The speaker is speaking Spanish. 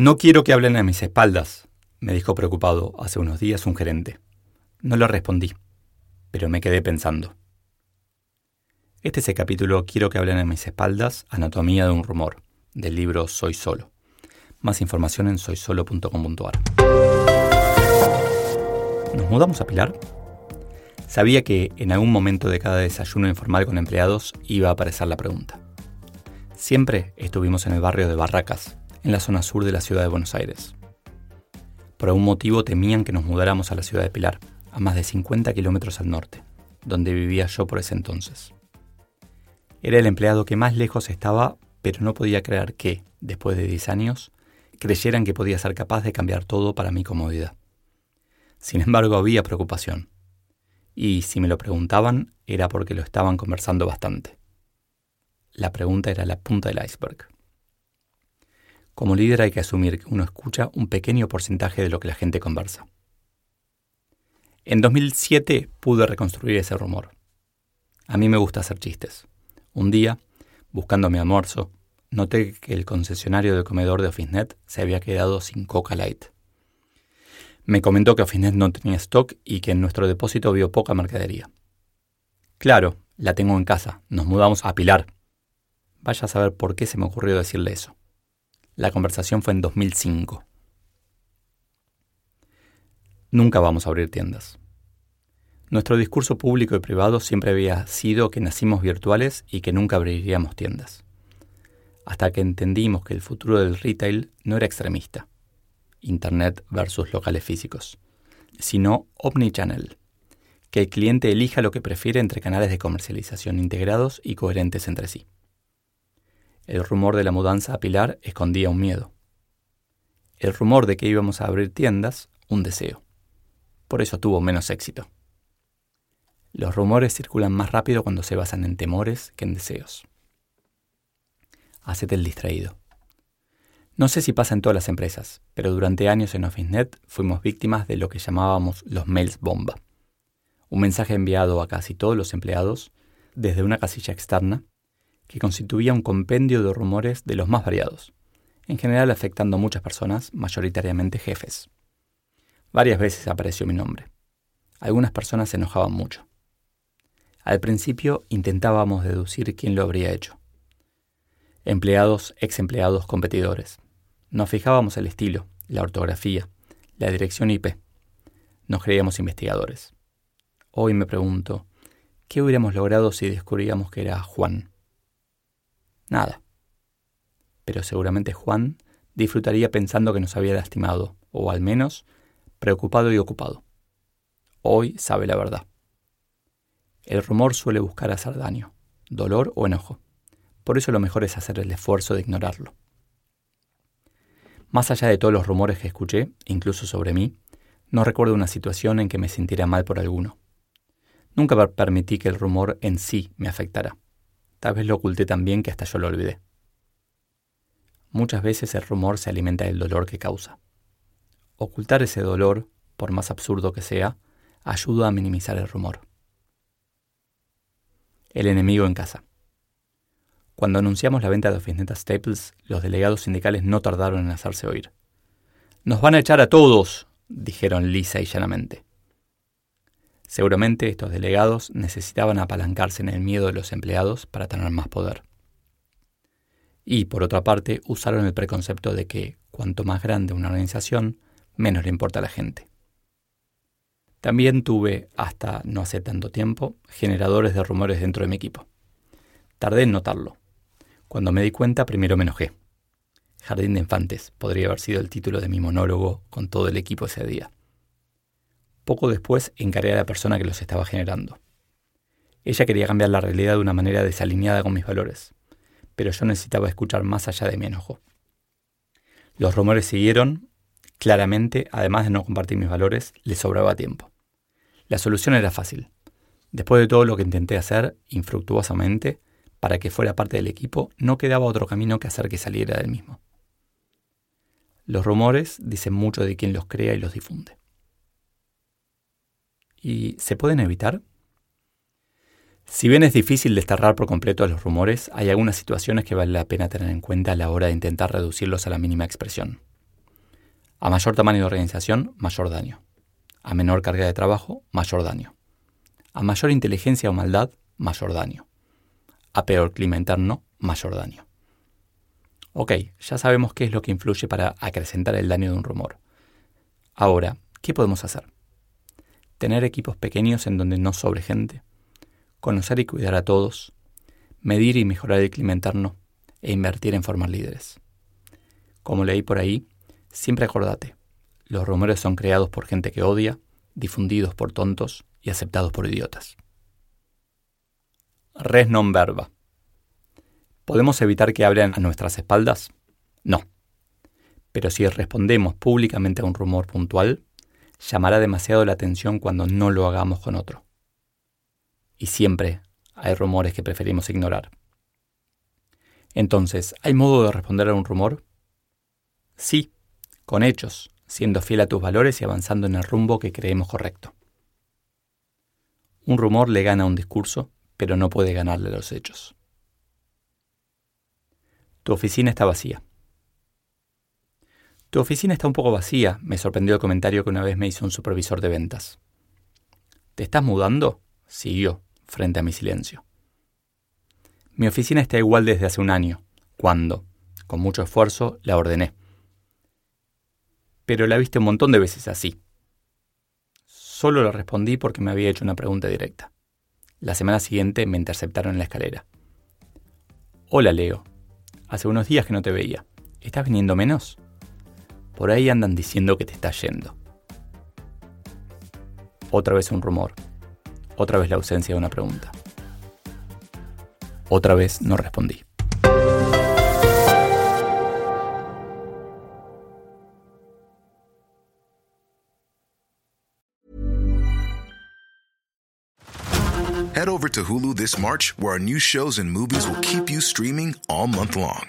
No quiero que hablen a mis espaldas, me dijo preocupado hace unos días un gerente. No le respondí, pero me quedé pensando. Este es el capítulo Quiero que hablen a mis espaldas, Anatomía de un rumor, del libro Soy Solo. Más información en soysolo.com.ar. ¿Nos mudamos a Pilar? Sabía que en algún momento de cada desayuno informal con empleados iba a aparecer la pregunta. Siempre estuvimos en el barrio de Barracas, en la zona sur de la ciudad de Buenos Aires. Por algún motivo temían que nos mudáramos a la ciudad de Pilar, a más de 50 kilómetros al norte, donde vivía yo por ese entonces. Era el empleado que más lejos estaba, pero no podía creer que, después de 10 años, creyeran que podía ser capaz de cambiar todo para mi comodidad. Sin embargo, había preocupación. Y si me lo preguntaban, era porque lo estaban conversando bastante. La pregunta era la punta del iceberg. Como líder hay que asumir que uno escucha un pequeño porcentaje de lo que la gente conversa. En 2007 pude reconstruir ese rumor. A mí me gusta hacer chistes. Un día, buscando mi almuerzo, noté que el concesionario del comedor de OfficeNet se había quedado sin Coca Light. Me comentó que OfficeNet no tenía stock y que en nuestro depósito vio poca mercadería. Claro, la tengo en casa. Nos mudamos a Pilar. Vaya a saber por qué se me ocurrió decirle eso. La conversación fue en 2005. Nunca vamos a abrir tiendas. Nuestro discurso público y privado siempre había sido que nacimos virtuales y que nunca abriríamos tiendas. Hasta que entendimos que el futuro del retail no era extremista, Internet versus locales físicos, sino omnichannel, que el cliente elija lo que prefiere entre canales de comercialización integrados y coherentes entre sí. El rumor de la mudanza a Pilar escondía un miedo. El rumor de que íbamos a abrir tiendas, un deseo. Por eso tuvo menos éxito. Los rumores circulan más rápido cuando se basan en temores que en deseos. Hacete el distraído. No sé si pasa en todas las empresas, pero durante años en OfficeNet fuimos víctimas de lo que llamábamos los mails bomba. Un mensaje enviado a casi todos los empleados desde una casilla externa que constituía un compendio de rumores de los más variados, en general afectando a muchas personas, mayoritariamente jefes. Varias veces apareció mi nombre. Algunas personas se enojaban mucho. Al principio intentábamos deducir quién lo habría hecho. Empleados, ex empleados, competidores. Nos fijábamos el estilo, la ortografía, la dirección IP. Nos creíamos investigadores. Hoy me pregunto, ¿qué hubiéramos logrado si descubríamos que era Juan? Nada. Pero seguramente Juan disfrutaría pensando que nos había lastimado, o al menos preocupado y ocupado. Hoy sabe la verdad. El rumor suele buscar hacer daño, dolor o enojo. Por eso lo mejor es hacer el esfuerzo de ignorarlo. Más allá de todos los rumores que escuché, incluso sobre mí, no recuerdo una situación en que me sintiera mal por alguno. Nunca permití que el rumor en sí me afectara. Tal vez lo oculté tan bien que hasta yo lo olvidé. Muchas veces el rumor se alimenta del dolor que causa. Ocultar ese dolor, por más absurdo que sea, ayuda a minimizar el rumor. El enemigo en casa. Cuando anunciamos la venta de OfficeNet Staples, los delegados sindicales no tardaron en hacerse oír. Nos van a echar a todos, dijeron lisa y llanamente. Seguramente estos delegados necesitaban apalancarse en el miedo de los empleados para tener más poder. Y, por otra parte, usaron el preconcepto de que cuanto más grande una organización, menos le importa a la gente. También tuve, hasta no hace tanto tiempo, generadores de rumores dentro de mi equipo. Tardé en notarlo. Cuando me di cuenta, primero me enojé. Jardín de Infantes podría haber sido el título de mi monólogo con todo el equipo ese día. Poco después encaré a la persona que los estaba generando. Ella quería cambiar la realidad de una manera desalineada con mis valores, pero yo necesitaba escuchar más allá de mi enojo. Los rumores siguieron. Claramente, además de no compartir mis valores, le sobraba tiempo. La solución era fácil. Después de todo lo que intenté hacer, infructuosamente, para que fuera parte del equipo, no quedaba otro camino que hacer que saliera del mismo. Los rumores dicen mucho de quien los crea y los difunde. ¿Y se pueden evitar? Si bien es difícil desterrar por completo a los rumores, hay algunas situaciones que vale la pena tener en cuenta a la hora de intentar reducirlos a la mínima expresión. A mayor tamaño de organización, mayor daño. A menor carga de trabajo, mayor daño. A mayor inteligencia o maldad, mayor daño. A peor clima interno, mayor daño. Ok, ya sabemos qué es lo que influye para acrecentar el daño de un rumor. Ahora, ¿qué podemos hacer? Tener equipos pequeños en donde no sobre gente conocer y cuidar a todos, medir y mejorar el clima interno e invertir en formar líderes. Como leí por ahí, siempre acordate, los rumores son creados por gente que odia, difundidos por tontos y aceptados por idiotas. Res non verba. ¿Podemos evitar que hablen a nuestras espaldas? No. Pero si respondemos públicamente a un rumor puntual, llamará demasiado la atención cuando no lo hagamos con otro y siempre hay rumores que preferimos ignorar. Entonces, ¿hay modo de responder a un rumor? Sí, con hechos, siendo fiel a tus valores y avanzando en el rumbo que creemos correcto. Un rumor le gana a un discurso, pero no puede ganarle a los hechos. Tu oficina está vacía. Tu oficina está un poco vacía, me sorprendió el comentario que una vez me hizo un supervisor de ventas. ¿Te estás mudando? Siguió frente a mi silencio. Mi oficina está igual desde hace un año, cuando, con mucho esfuerzo, la ordené. Pero la viste un montón de veces así. Solo le respondí porque me había hecho una pregunta directa. La semana siguiente me interceptaron en la escalera. Hola, Leo. Hace unos días que no te veía. ¿Estás viniendo menos? Por ahí andan diciendo que te estás yendo. Otra vez un rumor. Otra vez la ausencia de una pregunta. Otra vez no respondí. Head over to Hulu this March, where our new shows and movies will keep you streaming all month long.